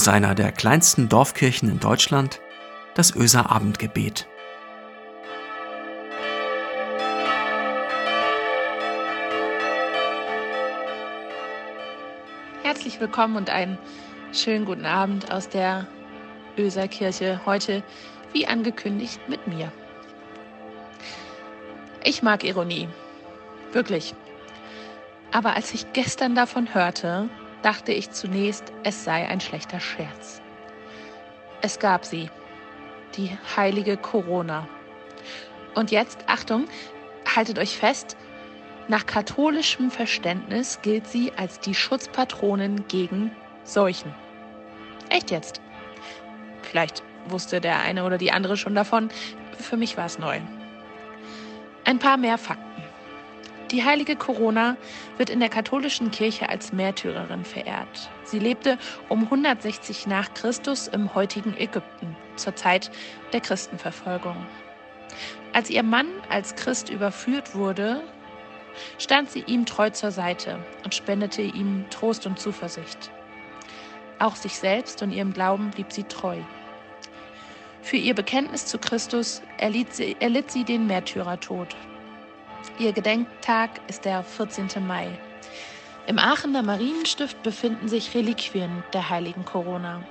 aus einer der kleinsten Dorfkirchen in Deutschland, das Öser Abendgebet. Herzlich willkommen und einen schönen guten Abend aus der Öser Kirche. Heute, wie angekündigt, mit mir. Ich mag Ironie. Wirklich. Aber als ich gestern davon hörte, dachte ich zunächst, es sei ein schlechter Scherz. Es gab sie, die heilige Corona. Und jetzt, Achtung, haltet euch fest, nach katholischem Verständnis gilt sie als die Schutzpatronin gegen Seuchen. Echt jetzt? Vielleicht wusste der eine oder die andere schon davon. Für mich war es neu. Ein paar mehr Fakten. Die heilige Corona wird in der katholischen Kirche als Märtyrerin verehrt. Sie lebte um 160 nach Christus im heutigen Ägypten, zur Zeit der Christenverfolgung. Als ihr Mann als Christ überführt wurde, stand sie ihm treu zur Seite und spendete ihm Trost und Zuversicht. Auch sich selbst und ihrem Glauben blieb sie treu. Für ihr Bekenntnis zu Christus erlitt sie, erlitt sie den Märtyrertod. Ihr Gedenktag ist der 14. Mai. Im Aachener Marienstift befinden sich Reliquien der heiligen Corona.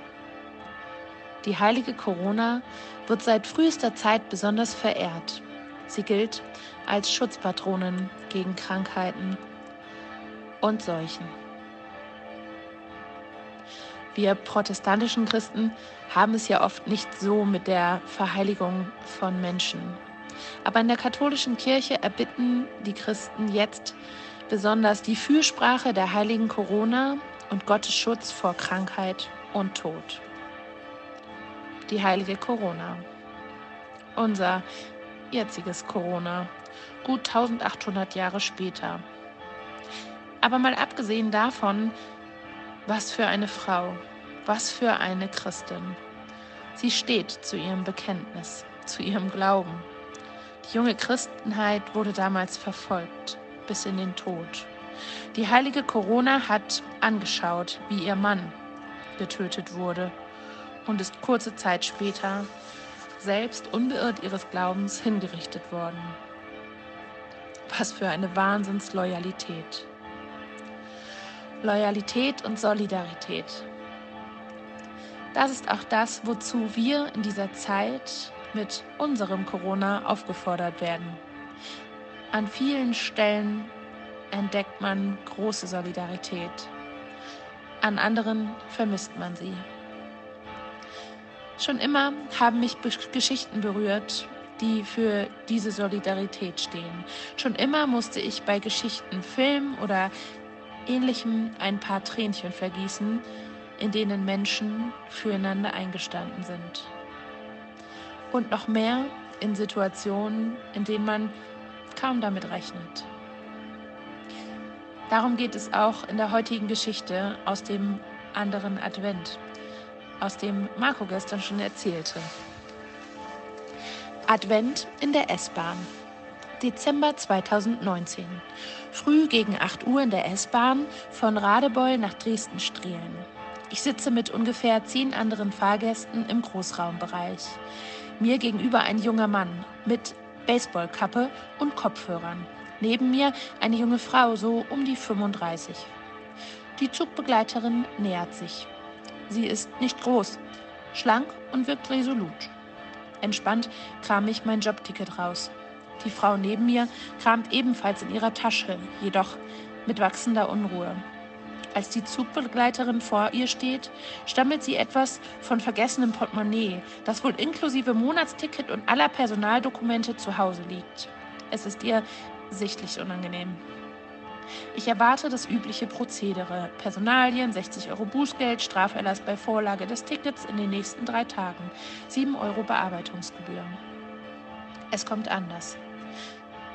Die heilige Corona wird seit frühester Zeit besonders verehrt. Sie gilt als Schutzpatronin gegen Krankheiten und Seuchen. Wir protestantischen Christen haben es ja oft nicht so mit der Verheiligung von Menschen. Aber in der katholischen Kirche erbitten die Christen jetzt besonders die Fürsprache der heiligen Corona und Gottes Schutz vor Krankheit und Tod. Die heilige Corona. Unser jetziges Corona, gut 1800 Jahre später. Aber mal abgesehen davon, was für eine Frau, was für eine Christin. Sie steht zu ihrem Bekenntnis, zu ihrem Glauben. Junge Christenheit wurde damals verfolgt bis in den Tod. Die heilige Corona hat angeschaut, wie ihr Mann getötet wurde und ist kurze Zeit später selbst unbeirrt ihres Glaubens hingerichtet worden. Was für eine Wahnsinnsloyalität. Loyalität und Solidarität. Das ist auch das, wozu wir in dieser Zeit mit unserem Corona aufgefordert werden. An vielen Stellen entdeckt man große Solidarität. An anderen vermisst man sie. Schon immer haben mich Geschichten berührt, die für diese Solidarität stehen. Schon immer musste ich bei Geschichten, Film oder ähnlichem ein paar Tränchen vergießen, in denen Menschen füreinander eingestanden sind und noch mehr in Situationen, in denen man kaum damit rechnet. Darum geht es auch in der heutigen Geschichte aus dem anderen Advent, aus dem Marco gestern schon erzählte. Advent in der S-Bahn. Dezember 2019. Früh gegen 8 Uhr in der S-Bahn von Radebeul nach Dresden-Strehlen. Ich sitze mit ungefähr zehn anderen Fahrgästen im Großraumbereich. Mir gegenüber ein junger Mann mit Baseballkappe und Kopfhörern. Neben mir eine junge Frau, so um die 35. Die Zugbegleiterin nähert sich. Sie ist nicht groß, schlank und wirkt resolut. Entspannt kram ich mein Jobticket raus. Die Frau neben mir kramt ebenfalls in ihrer Tasche, jedoch mit wachsender Unruhe. Als die Zugbegleiterin vor ihr steht, stammelt sie etwas von vergessenem Portemonnaie, das wohl inklusive Monatsticket und aller Personaldokumente zu Hause liegt. Es ist ihr sichtlich unangenehm. Ich erwarte das übliche Prozedere. Personalien, 60 Euro Bußgeld, Straferlass bei Vorlage des Tickets in den nächsten drei Tagen, 7 Euro Bearbeitungsgebühren. Es kommt anders.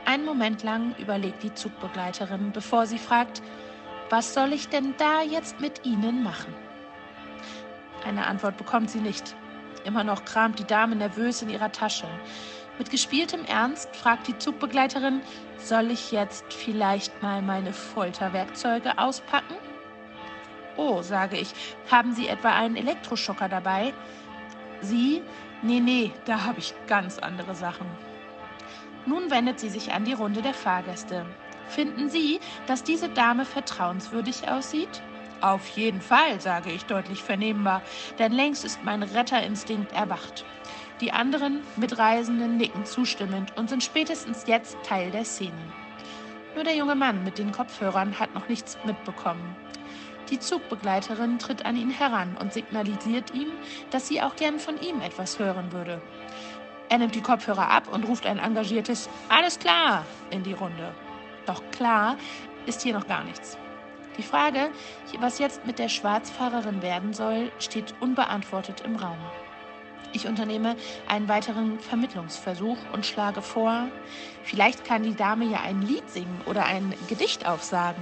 Einen Moment lang überlegt die Zugbegleiterin, bevor sie fragt, was soll ich denn da jetzt mit Ihnen machen? Eine Antwort bekommt sie nicht. Immer noch kramt die Dame nervös in ihrer Tasche. Mit gespieltem Ernst fragt die Zugbegleiterin, soll ich jetzt vielleicht mal meine Folterwerkzeuge auspacken? Oh, sage ich, haben Sie etwa einen Elektroschocker dabei? Sie? Nee, nee, da habe ich ganz andere Sachen. Nun wendet sie sich an die Runde der Fahrgäste. Finden Sie, dass diese Dame vertrauenswürdig aussieht? Auf jeden Fall, sage ich deutlich vernehmbar, denn längst ist mein Retterinstinkt erwacht. Die anderen Mitreisenden nicken zustimmend und sind spätestens jetzt Teil der Szene. Nur der junge Mann mit den Kopfhörern hat noch nichts mitbekommen. Die Zugbegleiterin tritt an ihn heran und signalisiert ihm, dass sie auch gern von ihm etwas hören würde. Er nimmt die Kopfhörer ab und ruft ein engagiertes Alles klar in die Runde. Doch klar ist hier noch gar nichts. Die Frage, was jetzt mit der Schwarzfahrerin werden soll, steht unbeantwortet im Raum. Ich unternehme einen weiteren Vermittlungsversuch und schlage vor, vielleicht kann die Dame ja ein Lied singen oder ein Gedicht aufsagen.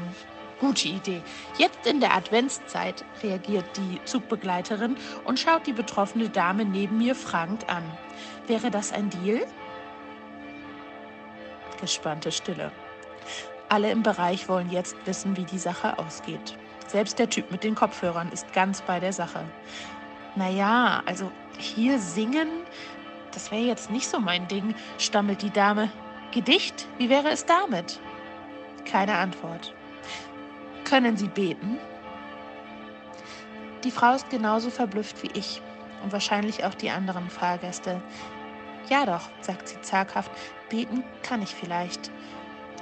Gute Idee. Jetzt in der Adventszeit reagiert die Zugbegleiterin und schaut die betroffene Dame neben mir fragend an. Wäre das ein Deal? Gespannte Stille. Alle im Bereich wollen jetzt wissen, wie die Sache ausgeht. Selbst der Typ mit den Kopfhörern ist ganz bei der Sache. Naja, also hier singen, das wäre jetzt nicht so mein Ding, stammelt die Dame. Gedicht, wie wäre es damit? Keine Antwort. Können Sie beten? Die Frau ist genauso verblüfft wie ich und wahrscheinlich auch die anderen Fahrgäste. Ja doch, sagt sie zaghaft, beten kann ich vielleicht.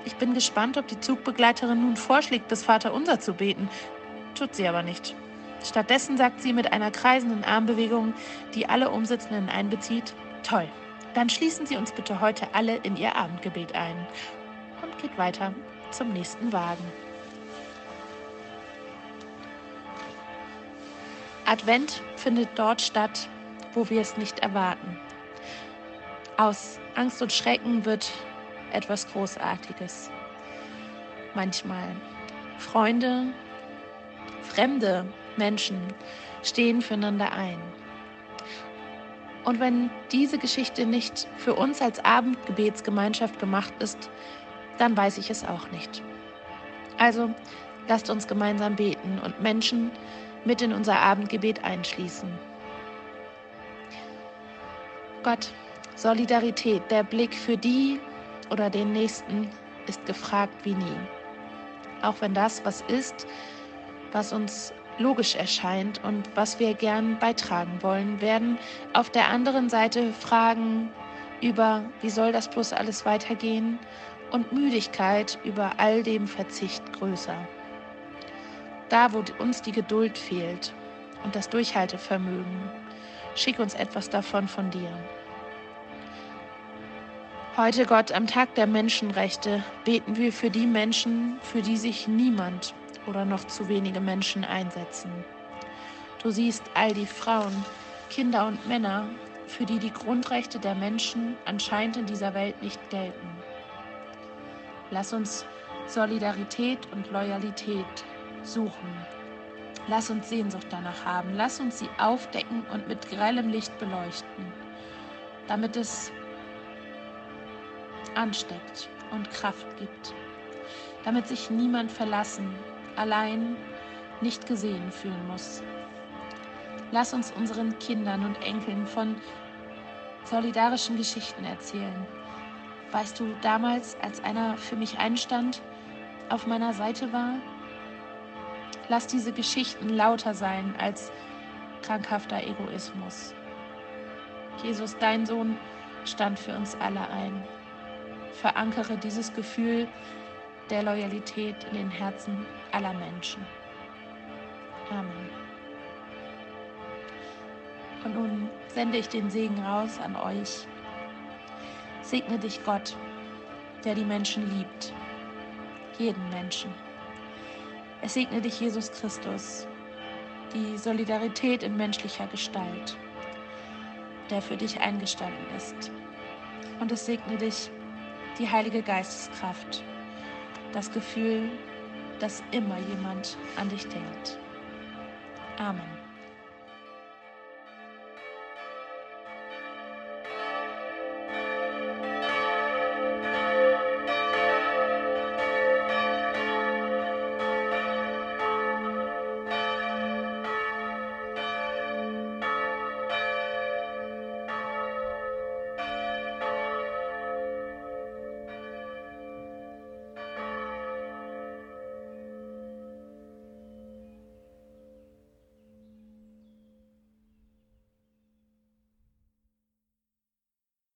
Ich bin gespannt, ob die Zugbegleiterin nun vorschlägt, das Vaterunser zu beten. Tut sie aber nicht. Stattdessen sagt sie mit einer kreisenden Armbewegung, die alle Umsitzenden einbezieht, toll, dann schließen Sie uns bitte heute alle in Ihr Abendgebet ein und geht weiter zum nächsten Wagen. Advent findet dort statt, wo wir es nicht erwarten. Aus Angst und Schrecken wird etwas Großartiges. Manchmal Freunde, fremde Menschen stehen füreinander ein. Und wenn diese Geschichte nicht für uns als Abendgebetsgemeinschaft gemacht ist, dann weiß ich es auch nicht. Also lasst uns gemeinsam beten und Menschen mit in unser Abendgebet einschließen. Gott, Solidarität, der Blick für die oder den Nächsten ist gefragt wie nie. Auch wenn das, was ist, was uns logisch erscheint und was wir gern beitragen wollen, werden auf der anderen Seite Fragen über, wie soll das bloß alles weitergehen und Müdigkeit über all dem Verzicht größer da wo uns die Geduld fehlt und das Durchhaltevermögen, schick uns etwas davon von dir. Heute, Gott, am Tag der Menschenrechte, beten wir für die Menschen, für die sich niemand oder noch zu wenige Menschen einsetzen. Du siehst all die Frauen, Kinder und Männer, für die die Grundrechte der Menschen anscheinend in dieser Welt nicht gelten. Lass uns Solidarität und Loyalität suchen. Lass uns Sehnsucht danach haben. Lass uns sie aufdecken und mit grellem Licht beleuchten, damit es ansteckt und Kraft gibt, damit sich niemand verlassen, allein nicht gesehen fühlen muss. Lass uns unseren Kindern und Enkeln von solidarischen Geschichten erzählen. Weißt du, damals, als einer für mich einstand, auf meiner Seite war, Lass diese Geschichten lauter sein als krankhafter Egoismus. Jesus, dein Sohn, stand für uns alle ein. Verankere dieses Gefühl der Loyalität in den Herzen aller Menschen. Amen. Und nun sende ich den Segen raus an euch. Segne dich Gott, der die Menschen liebt. Jeden Menschen. Es segne dich, Jesus Christus, die Solidarität in menschlicher Gestalt, der für dich eingestanden ist. Und es segne dich, die Heilige Geisteskraft, das Gefühl, dass immer jemand an dich denkt. Amen.